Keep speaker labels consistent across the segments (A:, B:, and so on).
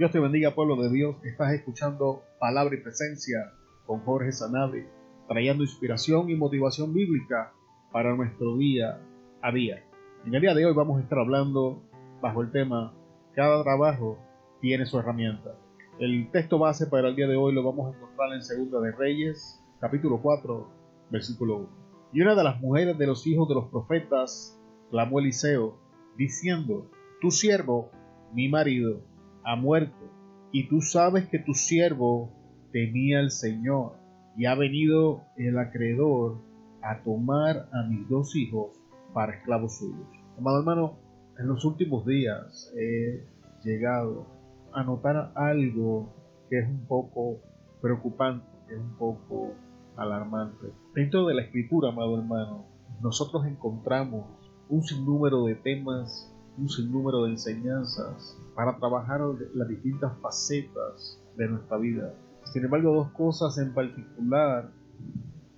A: Dios te bendiga, pueblo de Dios. Estás escuchando Palabra y Presencia con Jorge Sanave, trayendo inspiración y motivación bíblica para nuestro día a día. En el día de hoy vamos a estar hablando bajo el tema Cada trabajo tiene su herramienta. El texto base para el día de hoy lo vamos a encontrar en Segunda de Reyes, capítulo 4, versículo 1. Y una de las mujeres de los hijos de los profetas clamó Eliseo, diciendo, Tu siervo, mi marido, ha muerto, y tú sabes que tu siervo temía al Señor, y ha venido el acreedor a tomar a mis dos hijos para esclavos suyos. Amado hermano, en los últimos días he llegado a notar algo que es un poco preocupante, que es un poco alarmante. Dentro de la escritura, amado hermano, nosotros encontramos un sinnúmero de temas un sinnúmero de enseñanzas para trabajar las distintas facetas de nuestra vida. Sin embargo, dos cosas en particular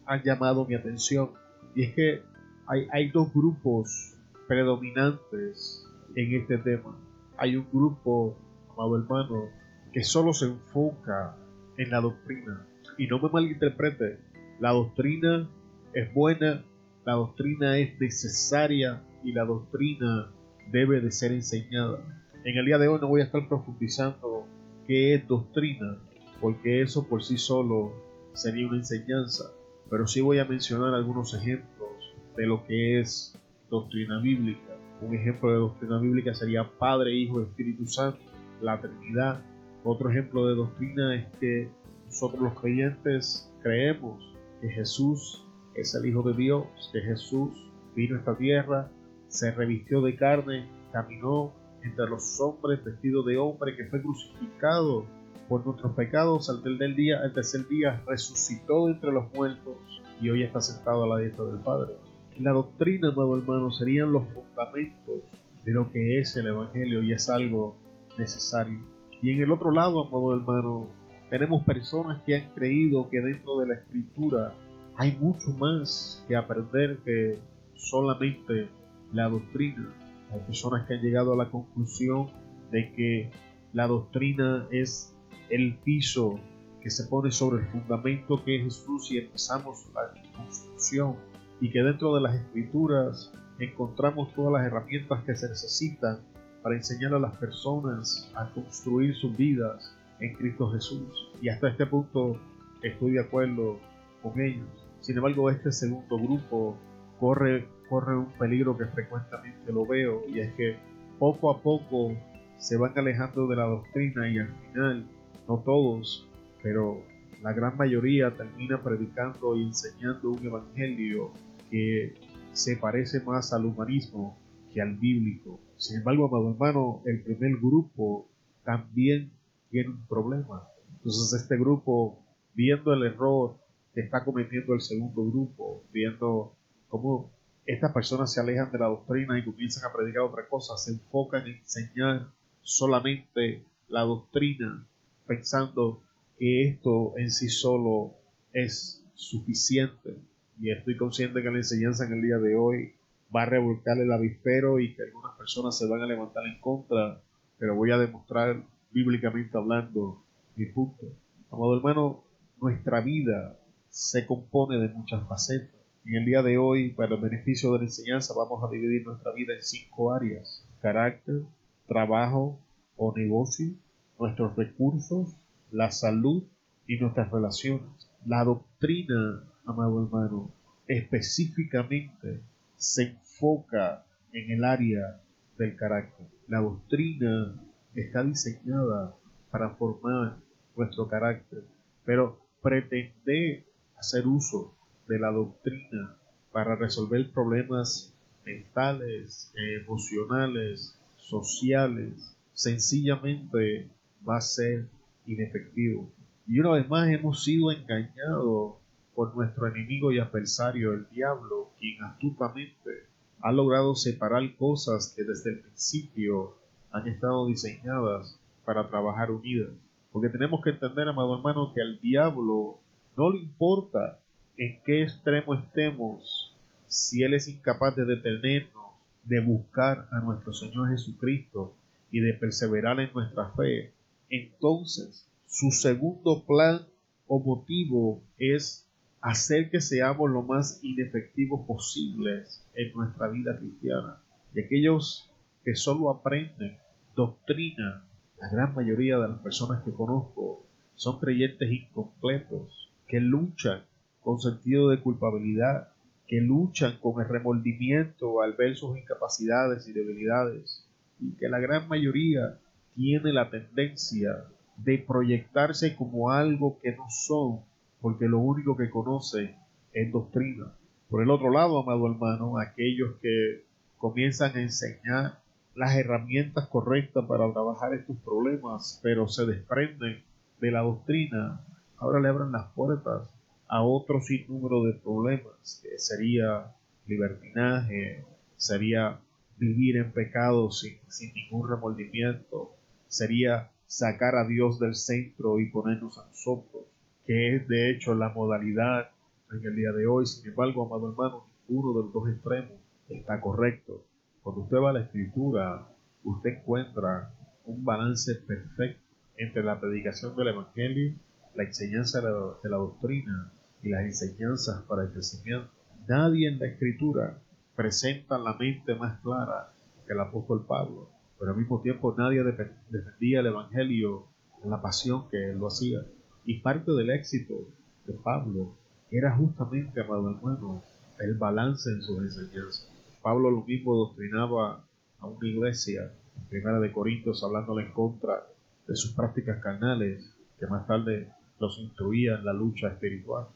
A: han llamado mi atención y es que hay, hay dos grupos predominantes en este tema. Hay un grupo, amado hermano, que solo se enfoca en la doctrina. Y no me malinterprete, la doctrina es buena, la doctrina es necesaria y la doctrina debe de ser enseñada. En el día de hoy no voy a estar profundizando qué es doctrina, porque eso por sí solo sería una enseñanza, pero sí voy a mencionar algunos ejemplos de lo que es doctrina bíblica. Un ejemplo de doctrina bíblica sería Padre, Hijo Espíritu Santo, la Trinidad. Otro ejemplo de doctrina es que nosotros los creyentes creemos que Jesús es el Hijo de Dios, que Jesús vino a esta tierra se revistió de carne, caminó entre los hombres vestido de hombre que fue crucificado por nuestros pecados al del día, al tercer día resucitó entre los muertos y hoy está sentado a la diestra del Padre. La doctrina, amado hermano, serían los fundamentos de lo que es el Evangelio y es algo necesario. Y en el otro lado, amado hermano, tenemos personas que han creído que dentro de la escritura hay mucho más que aprender que solamente la doctrina. Hay personas que han llegado a la conclusión de que la doctrina es el piso que se pone sobre el fundamento que es Jesús y empezamos la construcción y que dentro de las escrituras encontramos todas las herramientas que se necesitan para enseñar a las personas a construir sus vidas en Cristo Jesús. Y hasta este punto estoy de acuerdo con ellos. Sin embargo, este segundo grupo corre corre un peligro que frecuentemente lo veo y es que poco a poco se van alejando de la doctrina y al final, no todos, pero la gran mayoría termina predicando y enseñando un evangelio que se parece más al humanismo que al bíblico. Sin embargo, amado hermano, el primer grupo también tiene un problema. Entonces este grupo, viendo el error que está cometiendo el segundo grupo, viendo cómo estas personas se alejan de la doctrina y comienzan a predicar otra cosa, se enfocan en enseñar solamente la doctrina, pensando que esto en sí solo es suficiente. Y estoy consciente que la enseñanza en el día de hoy va a revolcar el avispero y que algunas personas se van a levantar en contra, pero voy a demostrar bíblicamente hablando mi punto. Amado hermano, nuestra vida se compone de muchas facetas en el día de hoy, para el beneficio de la enseñanza, vamos a dividir nuestra vida en cinco áreas. Carácter, trabajo o negocio, nuestros recursos, la salud y nuestras relaciones. La doctrina, amado hermano, específicamente se enfoca en el área del carácter. La doctrina está diseñada para formar nuestro carácter, pero pretende hacer uso de la doctrina para resolver problemas mentales, emocionales, sociales, sencillamente va a ser inefectivo. Y una vez más hemos sido engañados por nuestro enemigo y adversario, el diablo, quien astutamente ha logrado separar cosas que desde el principio han estado diseñadas para trabajar unidas. Porque tenemos que entender, amado hermano, que al diablo no le importa en qué extremo estemos, si Él es incapaz de detenernos, de buscar a nuestro Señor Jesucristo y de perseverar en nuestra fe, entonces su segundo plan o motivo es hacer que seamos lo más inefectivos posibles en nuestra vida cristiana. Y aquellos que solo aprenden doctrina, la gran mayoría de las personas que conozco son creyentes incompletos, que luchan con sentido de culpabilidad, que luchan con el remordimiento al ver sus incapacidades y debilidades, y que la gran mayoría tiene la tendencia de proyectarse como algo que no son, porque lo único que conocen es doctrina. Por el otro lado, amado hermano, aquellos que comienzan a enseñar las herramientas correctas para trabajar estos problemas, pero se desprenden de la doctrina, ahora le abren las puertas a otro sinnúmero de problemas, que sería libertinaje, sería vivir en pecado sin, ningún remordimiento, sería sacar a Dios del centro y ponernos a nosotros, que es de hecho la modalidad en el día de hoy. Sin embargo, amado hermano, ninguno de los dos extremos está correcto. Cuando usted va a la escritura, usted encuentra un balance perfecto entre la predicación del Evangelio, la enseñanza de la, doctrina y las enseñanzas para el crecimiento. Nadie en la escritura presenta la mente más clara que el apóstol Pablo, pero al mismo tiempo nadie defendía el Evangelio en la pasión que él lo hacía. Y parte del éxito de Pablo era justamente, amado hermano, el balance en sus enseñanzas. Pablo lo mismo doctrinaba a una iglesia, en primera de Corintios, hablándole en contra de sus prácticas carnales, que más tarde los instruía en la lucha espiritual.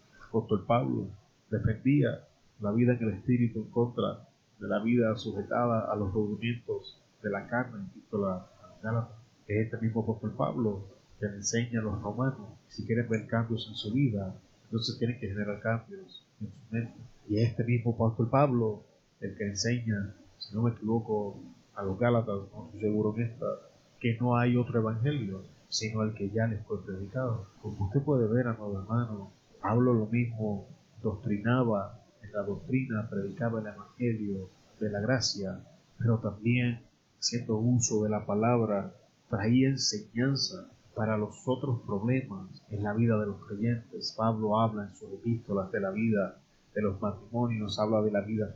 A: Pablo defendía la vida en el espíritu en contra de la vida sujetada a los movimientos de la carne, en la Gálatas. Es este mismo apóstol Pablo que le enseña a los romanos si quieren ver cambios en su vida, entonces tienen que generar cambios en su mente. Y este mismo apóstol Pablo el que enseña, si no me equivoco, a los Gálatas, no estoy seguro en esta, que no hay otro evangelio, sino el que ya les fue predicado. Como usted puede ver, amado hermano, Pablo lo mismo doctrinaba en la doctrina, predicaba el evangelio de la gracia, pero también haciendo uso de la palabra, traía enseñanza para los otros problemas en la vida de los creyentes. Pablo habla en sus epístolas de la vida de los matrimonios, habla de la vida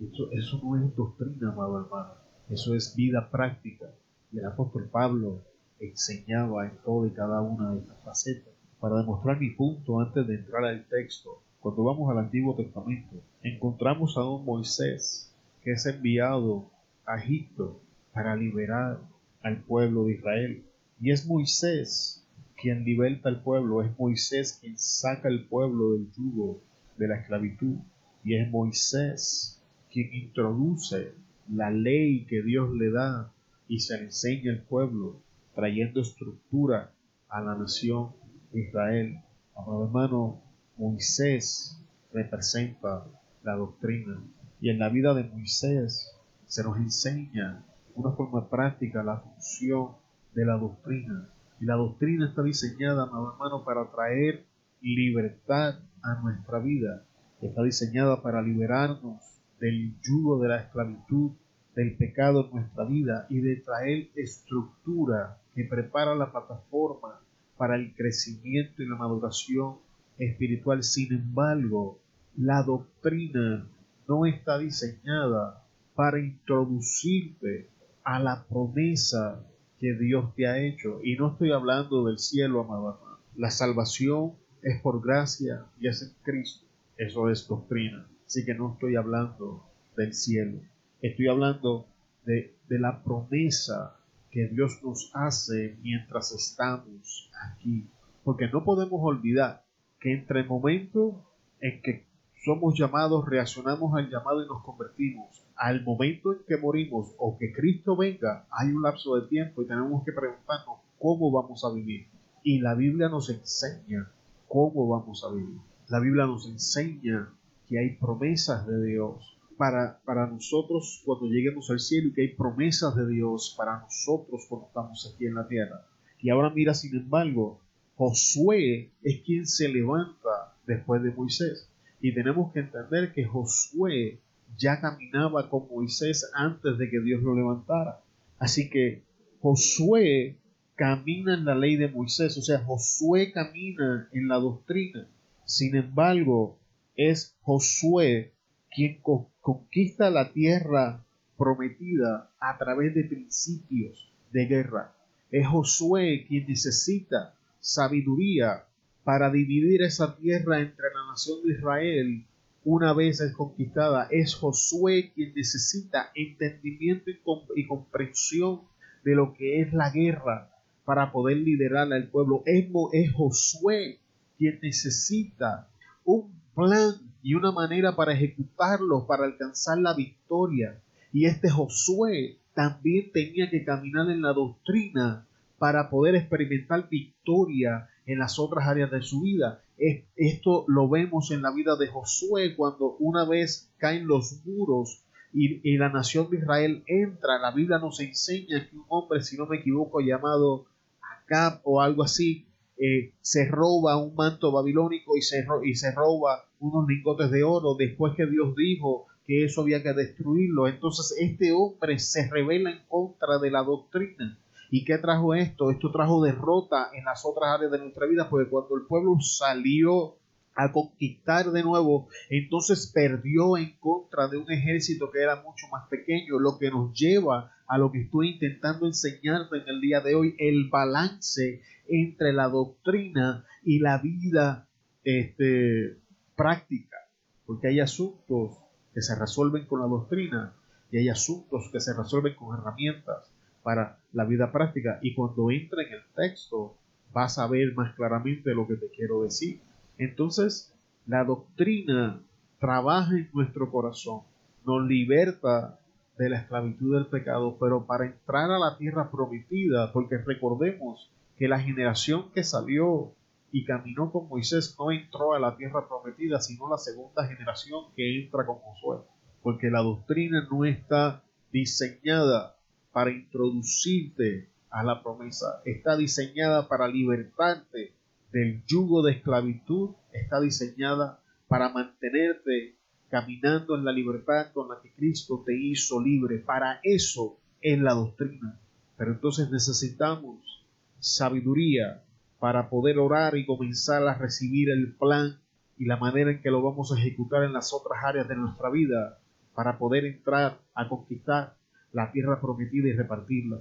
A: eso, eso no es doctrina, amado hermano. Eso es vida práctica. Y el apóstol Pablo enseñaba en toda y cada una de estas facetas. Para demostrar mi punto antes de entrar al texto, cuando vamos al Antiguo Testamento, encontramos a un Moisés que es enviado a Egipto para liberar al pueblo de Israel. Y es Moisés quien liberta al pueblo, es Moisés quien saca al pueblo del yugo de la esclavitud. Y es Moisés quien introduce la ley que Dios le da y se le enseña al pueblo, trayendo estructura a la nación Israel. Amado hermano, Moisés representa la doctrina y en la vida de Moisés se nos enseña una forma práctica la función de la doctrina. Y la doctrina está diseñada, amado hermano, para traer libertad a nuestra vida está diseñada para liberarnos del yugo de la esclavitud, del pecado en nuestra vida y de traer estructura que prepara la plataforma para el crecimiento y la maduración espiritual. Sin embargo, la doctrina no está diseñada para introducirte a la promesa que Dios te ha hecho. Y no estoy hablando del cielo, amado hermano. La salvación es por gracia y es en Cristo. Eso es doctrina. Así que no estoy hablando del cielo. Estoy hablando de, la promesa que Dios nos hace mientras estamos aquí. Porque no podemos olvidar que entre el momento en que somos llamados, reaccionamos al llamado y nos convertimos, al momento en que morimos o que Cristo venga, hay un lapso de tiempo y tenemos que preguntarnos cómo vamos a vivir. Y la Biblia nos enseña cómo vamos a vivir. La Biblia nos enseña que hay promesas de Dios para, para nosotros cuando lleguemos al cielo y que hay promesas de Dios para nosotros cuando estamos aquí en la tierra. Y ahora mira, sin embargo, Josué es quien se levanta después de Moisés. Y tenemos que entender que Josué ya caminaba con Moisés antes de que Dios lo levantara. Así que Josué camina en la ley de Moisés, o sea, Josué camina en la doctrina. Sin embargo, es Josué quien conquista la tierra prometida a través de principios de guerra. Es Josué quien necesita sabiduría para dividir esa tierra entre la nación de Israel una vez es conquistada. Es Josué quien necesita entendimiento y, comprensión de lo que es la guerra para poder liderar al pueblo. Es, Josué quien necesita un plan y una manera para ejecutarlo, para alcanzar la victoria. Y este Josué también tenía que caminar en la doctrina para poder experimentar victoria en las otras áreas de su vida. Esto lo vemos en la vida de Josué cuando una vez caen los muros y, la nación de Israel entra. La Biblia nos enseña que un hombre, si no me equivoco, llamado Acab o algo así, eh, se roba un manto babilónico y se, y se roba unos lingotes de oro después que Dios dijo que eso había que destruirlo. Entonces este hombre se revela en contra de la doctrina. ¿Y qué trajo esto? Esto trajo derrota en las otras áreas de nuestra vida, porque cuando el pueblo salió a conquistar de nuevo, entonces perdió en contra de un ejército que era mucho más pequeño, lo que nos lleva a lo que estoy intentando enseñarte en el día de hoy, el balance entre la doctrina y la vida este, práctica, porque hay asuntos que se resuelven con la doctrina y hay asuntos que se resuelven con herramientas para la vida práctica. Y cuando entre en el texto, vas a ver más claramente lo que te quiero decir. Entonces, la doctrina trabaja en nuestro corazón, nos liberta de la esclavitud del pecado, pero para entrar a la tierra prometida, porque recordemos que la generación que salió y caminó con Moisés no entró a la tierra prometida, sino la segunda generación que entra con Josué, porque la doctrina no está diseñada para introducirte a la promesa, está diseñada para libertarte del yugo de esclavitud, está diseñada para mantenerte caminando en la libertad con la que Cristo te hizo libre. Para eso es la doctrina. Pero entonces necesitamos sabiduría para poder orar y comenzar a recibir el plan y la manera en que lo vamos a ejecutar en las otras áreas de nuestra vida para poder entrar a conquistar la tierra prometida y repartirla.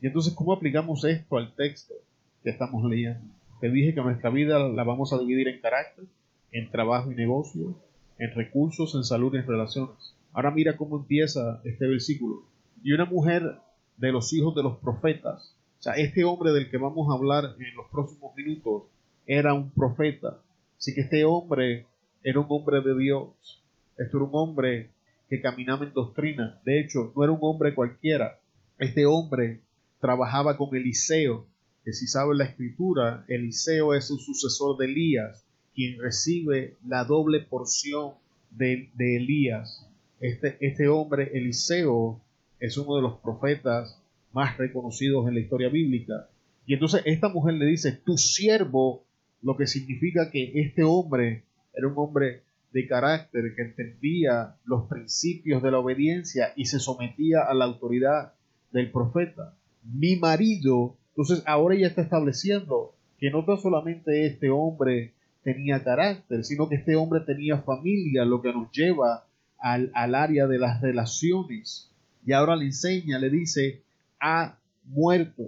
A: Y entonces, ¿cómo aplicamos esto al texto que estamos leyendo? Te dije que nuestra vida la vamos a dividir en carácter, en trabajo y negocio, en recursos, en salud y en relaciones. Ahora mira cómo empieza este versículo. Y una mujer de los hijos de los profetas, sea, este hombre del que vamos a hablar en los próximos minutos, era un profeta. Así que este hombre era un hombre de Dios. Esto era un hombre que caminaba en doctrina. De hecho, no era un hombre cualquiera. Este hombre trabajaba con Eliseo, que si sabe la escritura, Eliseo es un sucesor de Elías, quien recibe la doble porción de, Elías. Este, este hombre, Eliseo, es uno de los profetas más reconocidos en la historia bíblica. Y entonces esta mujer le dice, tu siervo, lo que significa que este hombre era un hombre de carácter que entendía los principios de la obediencia y se sometía a la autoridad del profeta. Mi marido, entonces ahora ella está estableciendo que no tan solamente este hombre tenía carácter, sino que este hombre tenía familia, lo que nos lleva al, al área de las relaciones. Y ahora le enseña, le dice, ha muerto.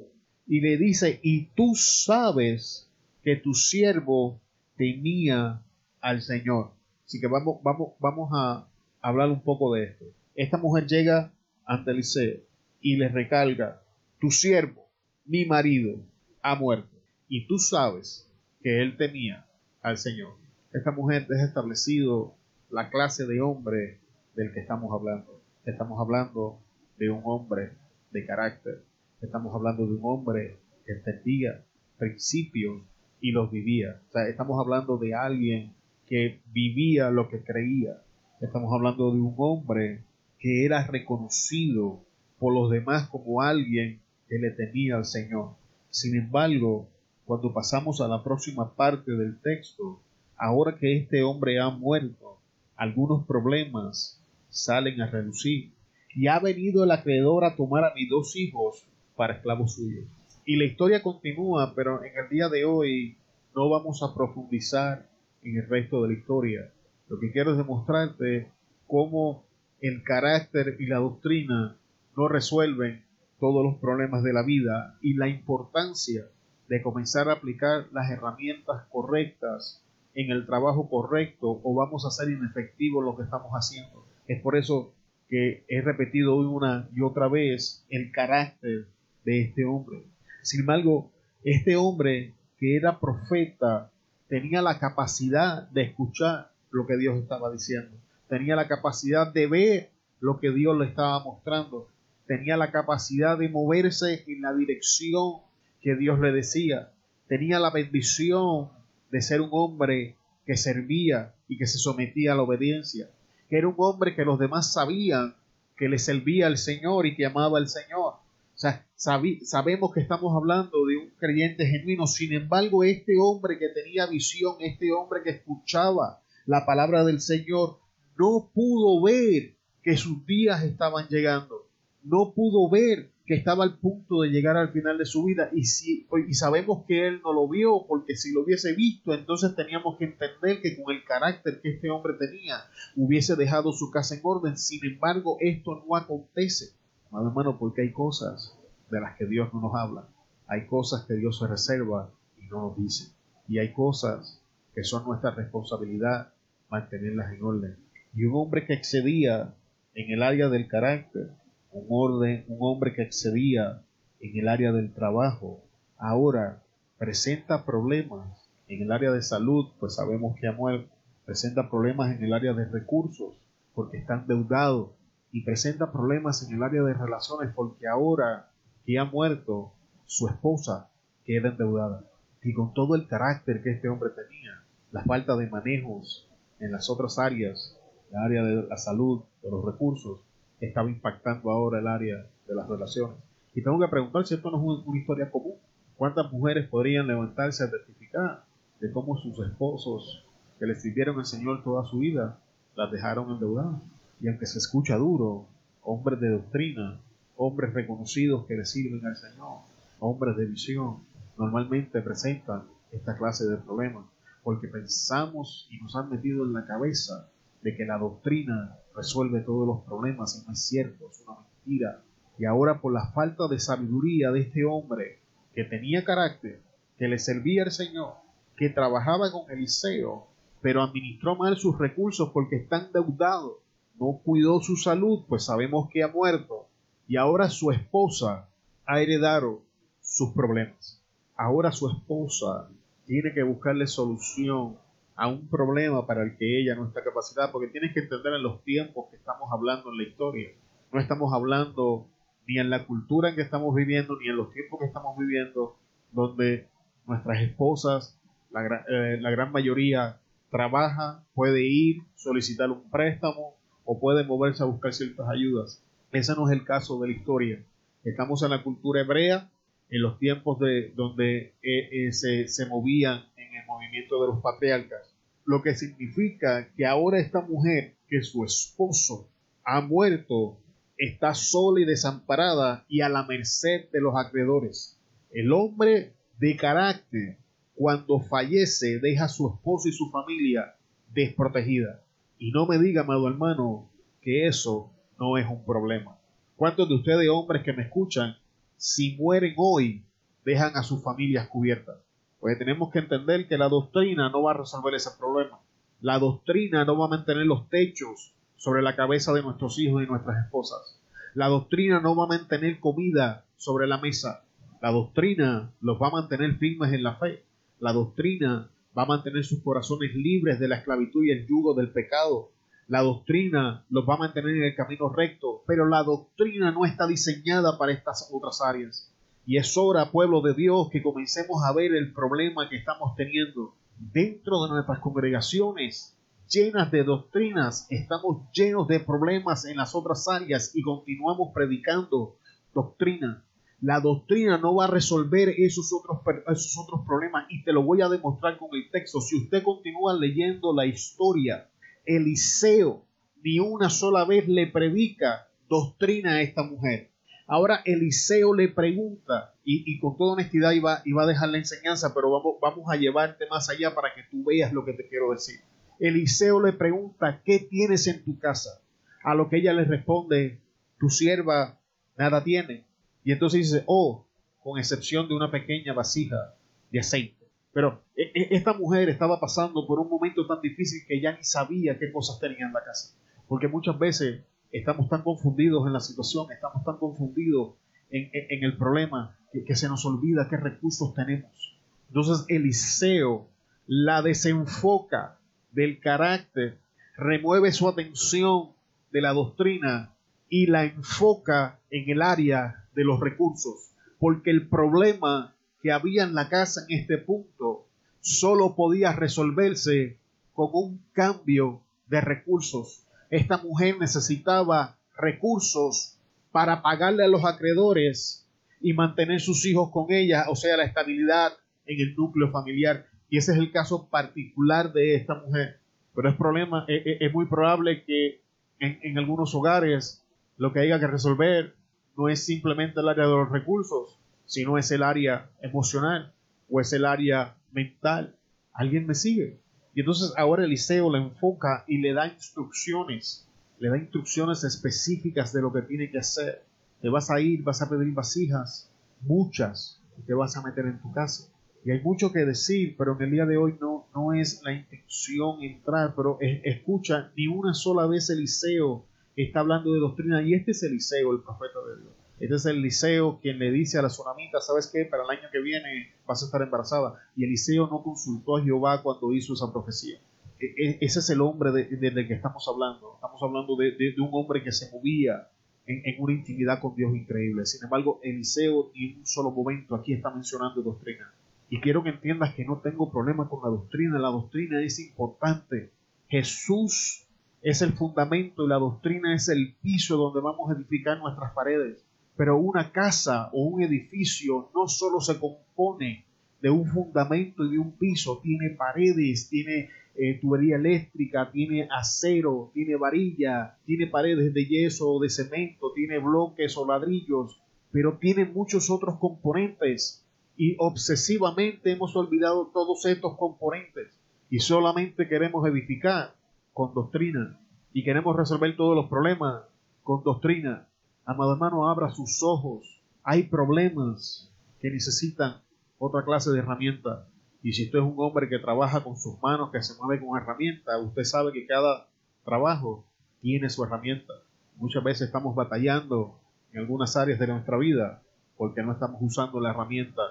A: Y le dice, y tú sabes que tu siervo temía al Señor. Así que vamos, vamos, vamos a hablar un poco de esto. Esta mujer llega ante Eliseo y le recalga, tu siervo, mi marido, ha muerto. Y tú sabes que él tenía al Señor. Esta mujer deja establecido la clase de hombre del que estamos hablando. Estamos hablando de un hombre de carácter. Estamos hablando de un hombre que entendía principios y los vivía. O sea, estamos hablando de alguien que vivía lo que creía. Estamos hablando de un hombre que era reconocido por los demás como alguien que le tenía al Señor. Sin embargo, cuando pasamos a la próxima parte del texto, ahora que este hombre ha muerto, algunos problemas salen a reducir. Y ha venido el acreedor a tomar a mis dos hijos para esclavos suyos. Y la historia continúa, pero en el día de hoy no vamos a profundizar en el resto de la historia. Lo que quiero es demostrarte cómo el carácter y la doctrina no resuelven todos los problemas de la vida y la importancia de comenzar a aplicar las herramientas correctas en el trabajo correcto o vamos a hacer inefectivo lo que estamos haciendo. Es por eso que he repetido una y otra vez el carácter de este hombre. Sin embargo, este hombre que era profeta tenía la capacidad de escuchar lo que Dios estaba diciendo, tenía la capacidad de ver lo que Dios le estaba mostrando, tenía la capacidad de moverse en la dirección que Dios le decía, tenía la bendición de ser un hombre que servía y que se sometía a la obediencia, que era un hombre que los demás sabían que le servía al Señor y que amaba al Señor. O sea, sabemos que estamos hablando de un creyente genuino, sin embargo, este hombre que tenía visión, este hombre que escuchaba la palabra del Señor, no pudo ver que sus días estaban llegando, no pudo ver que estaba al punto de llegar al final de su vida. Y, si, y sabemos que él no lo vio porque si lo hubiese visto entonces teníamos que entender que con el carácter que este hombre tenía hubiese dejado su casa en orden. Sin embargo esto no acontece. Amado hermano porque hay cosas de las que Dios no nos habla. Hay cosas que Dios se reserva y no nos dice. Y hay cosas que son nuestra responsabilidad mantenerlas en orden. Y un hombre que excedía en el área del carácter un orden, un hombre que excedía en el área del trabajo, ahora presenta problemas en el área de salud, pues sabemos que ha muerto, presenta problemas en el área de recursos, porque está endeudado, y presenta problemas en el área de relaciones, porque ahora que ha muerto, su esposa queda endeudada. Y con todo el carácter que este hombre tenía, la falta de manejos en las otras áreas, la área de la salud, de los recursos, estaba impactando ahora el área de las relaciones. Y tengo que preguntar si esto no es una, historia común. ¿Cuántas mujeres podrían levantarse a testificar de cómo sus esposos que les sirvieron al Señor toda su vida las dejaron endeudadas? Y aunque se escucha duro, hombres de doctrina, hombres reconocidos que le sirven al Señor, hombres de visión, normalmente presentan esta clase de problemas porque pensamos y nos han metido en la cabeza de que la doctrina resuelve todos los problemas y no es cierto, es una mentira. Y ahora por la falta de sabiduría de este hombre que tenía carácter, que le servía al Señor, que trabajaba con Eliseo, pero administró mal sus recursos porque está endeudado, no cuidó su salud, pues sabemos que ha muerto, y ahora su esposa ha heredado sus problemas. Ahora su esposa tiene que buscarle solución a un problema para el que ella no está capacitada, porque tienes que entender en los tiempos que estamos hablando en la historia. No estamos hablando ni en la cultura en que estamos viviendo, ni en los tiempos que estamos viviendo, donde nuestras esposas, la, eh, la gran mayoría, trabaja, puede ir, solicitar un préstamo o puede moverse a buscar ciertas ayudas. Ese no es el caso de la historia. Estamos en la cultura hebrea, en los tiempos de donde eh, eh, se, se movían movimiento de los patriarcas, lo que significa que ahora esta mujer, que su esposo ha muerto, está sola y desamparada y a la merced de los acreedores. El hombre de carácter, cuando fallece, deja a su esposo y su familia desprotegida. Y no me diga, amado hermano, que eso no es un problema. ¿Cuántos de ustedes, hombres que me escuchan, si mueren hoy, dejan a sus familias cubiertas? Pues tenemos que entender que la doctrina no va a resolver ese problema. La doctrina no va a mantener los techos sobre la cabeza de nuestros hijos y nuestras esposas. La doctrina no va a mantener comida sobre la mesa. La doctrina los va a mantener firmes en la fe. La doctrina va a mantener sus corazones libres de la esclavitud y el yugo del pecado. La doctrina los va a mantener en el camino recto, pero la doctrina no está diseñada para estas otras áreas. Y es hora, pueblo de Dios, que comencemos a ver el problema que estamos teniendo dentro de nuestras congregaciones llenas de doctrinas. Estamos llenos de problemas en las otras áreas y continuamos predicando doctrina. La doctrina no va a resolver esos otros, esos otros problemas y te lo voy a demostrar con el texto. Si usted continúa leyendo la historia, Eliseo ni una sola vez le predica doctrina a esta mujer Ahora Eliseo le pregunta, y, con toda honestidad iba, iba, a dejar la enseñanza, pero vamos, vamos a llevarte más allá para que tú veas lo que te quiero decir. Eliseo le pregunta, ¿qué tienes en tu casa? A lo que ella le responde, tu sierva nada tiene. Y entonces dice, oh, con excepción de una pequeña vasija de aceite. Pero e, e, esta mujer estaba pasando por un momento tan difícil que ya ni sabía qué cosas tenía en la casa. Porque muchas veces estamos tan confundidos en la situación, estamos tan confundidos en, el problema, que, que se nos olvida qué recursos tenemos. Entonces Eliseo la desenfoca del carácter, remueve su atención de la doctrina y la enfoca en el área de los recursos, porque el problema que había en la casa en este punto solo podía resolverse con un cambio de recursos. Esta mujer necesitaba recursos para pagarle a los acreedores y mantener sus hijos con ella, o sea, la estabilidad en el núcleo familiar. Y ese es el caso particular de esta mujer. Pero es, problema, es, e, es muy probable que en, en, algunos hogares lo que haya que resolver no es simplemente el área de los recursos, sino es el área emocional o es el área mental. ¿Alguien me sigue? Y entonces ahora Eliseo la enfoca y le da instrucciones, le da instrucciones específicas de lo que tiene que hacer. Te vas a ir, vas a pedir vasijas, muchas, y te vas a meter en tu casa. Y hay mucho que decir, pero en el día de hoy no, no es la intención entrar, pero escucha, ni una sola vez Eliseo está hablando de doctrina, y este es Eliseo, el profeta de Dios. Este es Eliseo quien le dice a la tsunamita, ¿sabes qué? Para el año que viene vas a estar embarazada. Y Eliseo no consultó a Jehová cuando hizo esa profecía. E, e, ese es el hombre del de, que estamos hablando. Estamos hablando de, un hombre que se movía en, en, una intimidad con Dios increíble. Sin embargo, Eliseo ni en un solo momento aquí está mencionando doctrina. Y quiero que entiendas que no tengo problema con la doctrina. La doctrina es importante. Jesús es el fundamento y la doctrina es el piso donde vamos a edificar nuestras paredes. Pero una casa o un edificio no solo se compone de un fundamento y de un piso, tiene paredes, tiene eh, tubería eléctrica, tiene acero, tiene varilla, tiene paredes de yeso o de cemento, tiene bloques o ladrillos, pero tiene muchos otros componentes. Y obsesivamente hemos olvidado todos estos componentes. Y solamente queremos edificar con doctrina. Y queremos resolver todos los problemas con doctrina. Amado hermano, abra sus ojos. Hay problemas que necesitan otra clase de herramienta. Y si usted es un hombre que trabaja con sus manos, que se mueve con herramienta, usted sabe que cada trabajo tiene su herramienta. Muchas veces estamos batallando en algunas áreas de nuestra vida porque no estamos usando la herramienta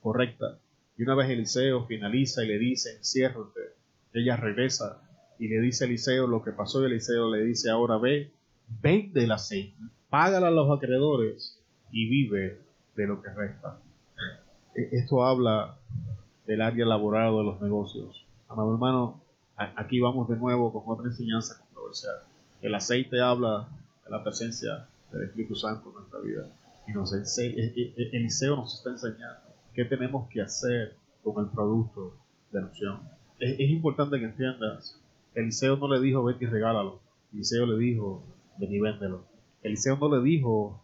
A: correcta. Y una vez Eliseo finaliza y le dice, enciérrate, ella regresa y le dice a Eliseo lo que pasó y Eliseo le dice, ahora ve, vende el aceite, págala a los acreedores y vive de lo que resta. E, esto habla del área laboral de los negocios. Amado hermano, aquí vamos de nuevo con otra enseñanza controversial. El aceite habla de la presencia del Espíritu Santo en nuestra vida. Y nos e, e, Eliseo nos está enseñando qué tenemos que hacer con el producto de la unción. Es, importante que entiendas, Eliseo no le dijo vete y regálalo. Eliseo le dijo ven y véndelo. Eliseo no le dijo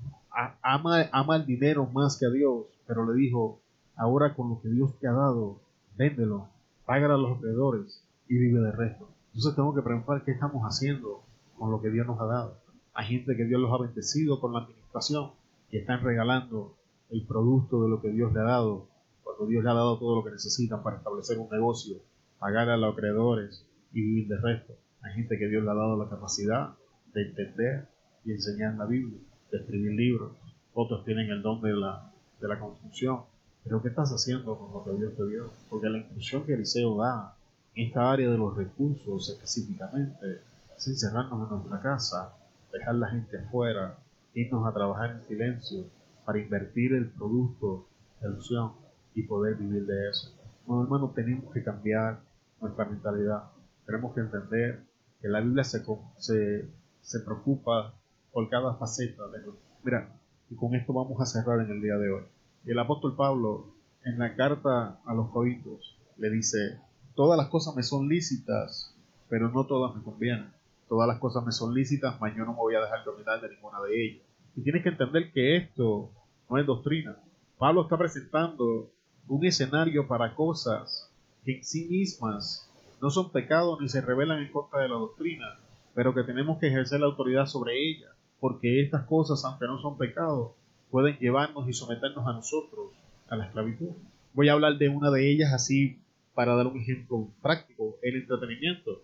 A: ama, ama el dinero más que a Dios, pero le dijo ahora con lo que Dios te ha dado, véndelo, págalo a los acreedores y vive de resto. Entonces tengo que preguntar qué estamos haciendo con lo que Dios nos ha dado. Hay gente que Dios los ha bendecido con la administración y están regalando el producto de lo que Dios le ha dado, cuando Dios le ha dado todo lo que necesitan para establecer un negocio, pagar a los acreedores y vivir de resto. Hay gente que Dios le ha dado la capacidad de entender y enseñar la Biblia, de escribir libros. Otros tienen el don de la, de la construcción. Pero ¿qué estás haciendo con lo que Dios te dio? Porque la instrucción que Eliseo da en esta área de los recursos específicamente es encerrarnos en nuestra casa, dejar la gente afuera, irnos a trabajar en silencio, para invertir el producto de ilusión y poder vivir de eso. No, hermano, tenemos que cambiar nuestra mentalidad. Tenemos que entender que la Biblia se, se, se preocupa por cada faceta de Mira, y con esto vamos a cerrar en el día de hoy. El apóstol Pablo, en la carta a los Corintios, le dice, todas las cosas me son lícitas, pero no todas me convienen. Todas las cosas me son lícitas, mas yo no me voy a dejar dominar de ninguna de ellas. Y tienes que entender que esto no es doctrina. Pablo está presentando un escenario para cosas que en sí mismas no son pecados ni se revelan en contra de la doctrina, pero que tenemos que ejercer la autoridad sobre ellas, porque estas cosas, aunque no son pecados, pueden llevarnos y someternos a nosotros a la esclavitud. Voy a hablar de una de ellas así para dar un ejemplo práctico, el entretenimiento.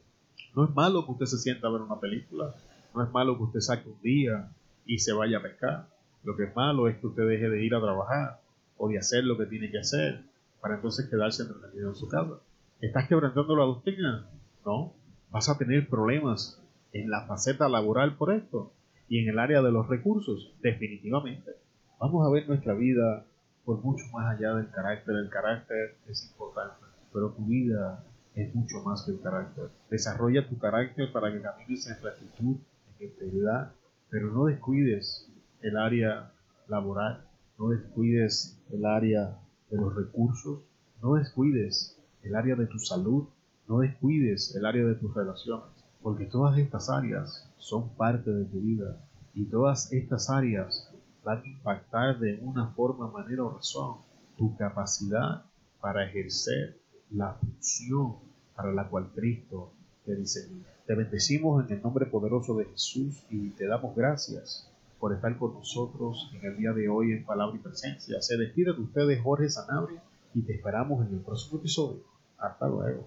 A: No es malo que usted se sienta a ver una película, no es malo que usted saque un día y se vaya a pescar. Lo que es malo es que usted deje de ir a trabajar o de hacer lo que tiene que hacer para entonces quedarse entretenido en su casa. ¿Estás quebrantando la doctrina? No. Vas a tener problemas en la faceta laboral por esto y en el área de los recursos, definitivamente. Vamos a ver nuestra vida por mucho más allá del carácter. El carácter es importante, pero tu vida es mucho más que el carácter. Desarrolla tu carácter para que camines en rectitud, en integridad, pero no descuides el área laboral, no descuides el área de los recursos, no descuides el área de tu salud, no descuides el área de tus relaciones, porque todas estas áreas son parte de tu vida y todas estas áreas van a impactar de una forma, manera o razón tu capacidad para ejercer la función para la cual Cristo te diseñó. Te bendecimos en el nombre poderoso de Jesús y te damos gracias por estar con nosotros en el día de hoy en Palabra y Presencia. Se despide de ustedes Jorge Sanabria y te esperamos en el próximo episodio. Hasta luego.